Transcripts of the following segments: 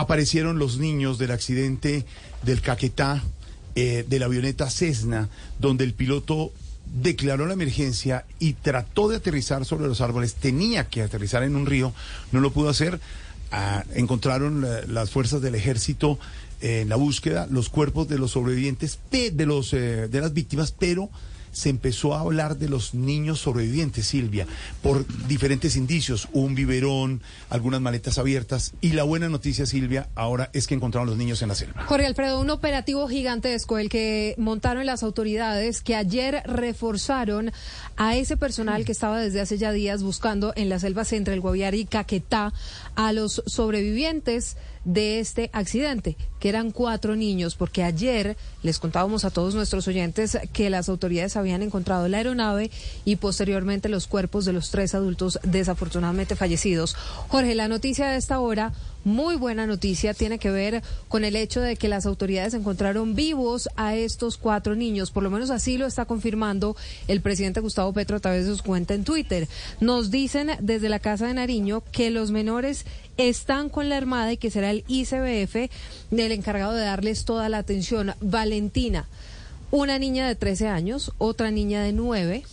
aparecieron los niños del accidente del Caquetá, eh, de la avioneta Cessna, donde el piloto declaró la emergencia y trató de aterrizar sobre los árboles, tenía que aterrizar en un río, no lo pudo hacer. Ah, encontraron las fuerzas del ejército eh, en la búsqueda los cuerpos de los sobrevivientes, de, los, eh, de las víctimas, pero se empezó a hablar de los niños sobrevivientes, Silvia, por diferentes indicios, un biberón, algunas maletas abiertas y la buena noticia, Silvia, ahora es que encontraron los niños en la selva. Jorge Alfredo, un operativo gigantesco, el que montaron las autoridades que ayer reforzaron a ese personal que estaba desde hace ya días buscando en la selva entre el Guaviare y Caquetá a los sobrevivientes de este accidente, que eran cuatro niños, porque ayer les contábamos a todos nuestros oyentes que las autoridades habían encontrado la aeronave y posteriormente los cuerpos de los tres adultos desafortunadamente fallecidos. Jorge, la noticia de esta hora muy buena noticia tiene que ver con el hecho de que las autoridades encontraron vivos a estos cuatro niños. Por lo menos así lo está confirmando el presidente Gustavo Petro a través de su cuenta en Twitter. Nos dicen desde la Casa de Nariño que los menores están con la Armada y que será el ICBF el encargado de darles toda la atención. Valentina, una niña de 13 años, otra niña de 9,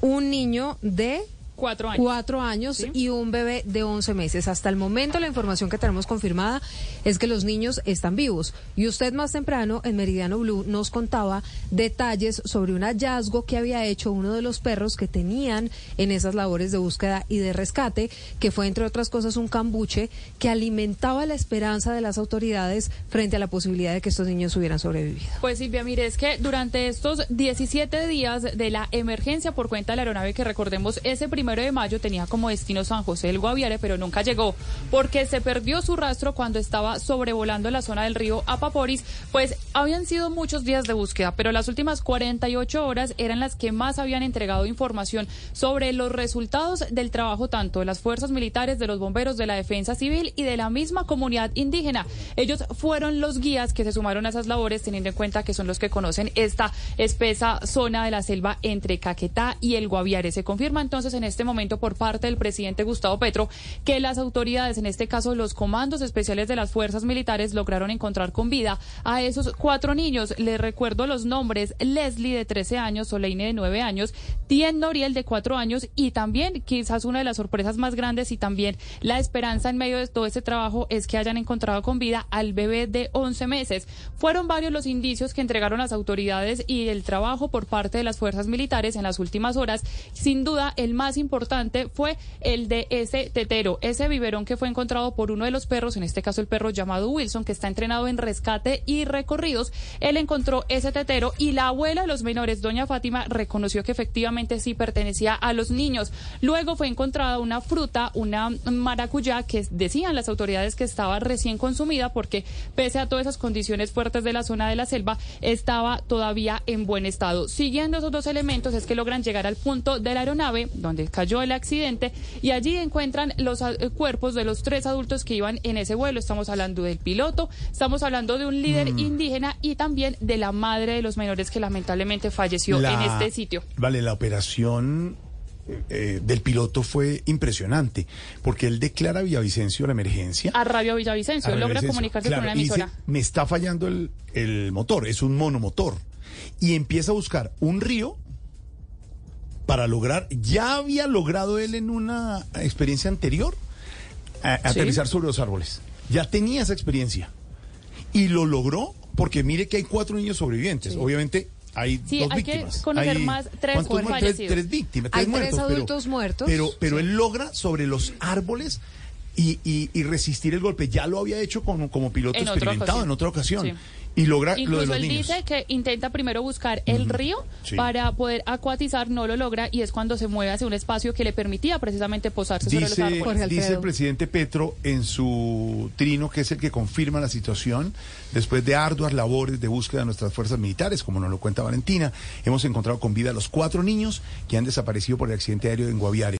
un niño de Cuatro años. Cuatro años y un bebé de 11 meses. Hasta el momento la información que tenemos confirmada es que los niños están vivos. Y usted más temprano en Meridiano Blue nos contaba detalles sobre un hallazgo que había hecho uno de los perros que tenían en esas labores de búsqueda y de rescate, que fue entre otras cosas un cambuche que alimentaba la esperanza de las autoridades frente a la posibilidad de que estos niños hubieran sobrevivido. Pues Silvia, mire, es que durante estos 17 días de la emergencia por cuenta de la aeronave que recordemos ese primer primero de mayo tenía como destino San José del Guaviare, pero nunca llegó porque se perdió su rastro cuando estaba sobrevolando la zona del río Apaporis. Pues habían sido muchos días de búsqueda, pero las últimas 48 horas eran las que más habían entregado información sobre los resultados del trabajo tanto de las fuerzas militares, de los bomberos, de la defensa civil y de la misma comunidad indígena. Ellos fueron los guías que se sumaron a esas labores, teniendo en cuenta que son los que conocen esta espesa zona de la selva entre Caquetá y el Guaviare. Se confirma entonces en este este momento por parte del presidente Gustavo Petro que las autoridades, en este caso los comandos especiales de las fuerzas militares, lograron encontrar con vida a esos cuatro niños. Les recuerdo los nombres, Leslie de 13 años, Soleine de 9 años, Tien Noriel de 4 años y también quizás una de las sorpresas más grandes y también la esperanza en medio de todo ese trabajo es que hayan encontrado con vida al bebé de 11 meses. Fueron varios los indicios que entregaron las autoridades y el trabajo por parte de las fuerzas militares en las últimas horas. Sin duda, el más importante importante fue el de ese tetero, ese biberón que fue encontrado por uno de los perros, en este caso el perro llamado Wilson, que está entrenado en rescate y recorridos. Él encontró ese tetero y la abuela de los menores, doña Fátima, reconoció que efectivamente sí pertenecía a los niños. Luego fue encontrada una fruta, una maracuyá, que decían las autoridades que estaba recién consumida porque pese a todas esas condiciones fuertes de la zona de la selva, estaba todavía en buen estado. Siguiendo esos dos elementos es que logran llegar al punto de la aeronave donde cayó el accidente y allí encuentran los eh, cuerpos de los tres adultos que iban en ese vuelo. Estamos hablando del piloto, estamos hablando de un líder mm. indígena y también de la madre de los menores que lamentablemente falleció en este sitio. Vale, la operación eh, del piloto fue impresionante, porque él declara a Villavicencio la emergencia. A Radio Villavicencio, logra comunicarse con una emisora. me está fallando el, el motor, es un monomotor. Y empieza a buscar un río para lograr, ya había logrado él en una experiencia anterior aterrizar sobre los árboles. Ya tenía esa experiencia. Y lo logró porque mire que hay cuatro niños sobrevivientes. Obviamente hay dos hay víctimas. Que conocer más tres, tres, víctimas, tres muertos. adultos muertos. Pero, pero él logra sobre los árboles y, y, resistir el golpe. Ya lo había hecho como, como piloto experimentado en otra ocasión. Y logra Incluso lo de los él dice que intenta primero buscar el río para poder acuatizar, no lo logra y es cuando se mueve hacia un espacio que le permitía precisamente posarse sobre los árboles. Dice el presidente Petro en su trino, que es el que confirma la situación, después de arduas labores de búsqueda de nuestras fuerzas militares, como nos lo cuenta Valentina, hemos encontrado con vida a los cuatro niños que han desaparecido por el accidente aéreo en Guaviare.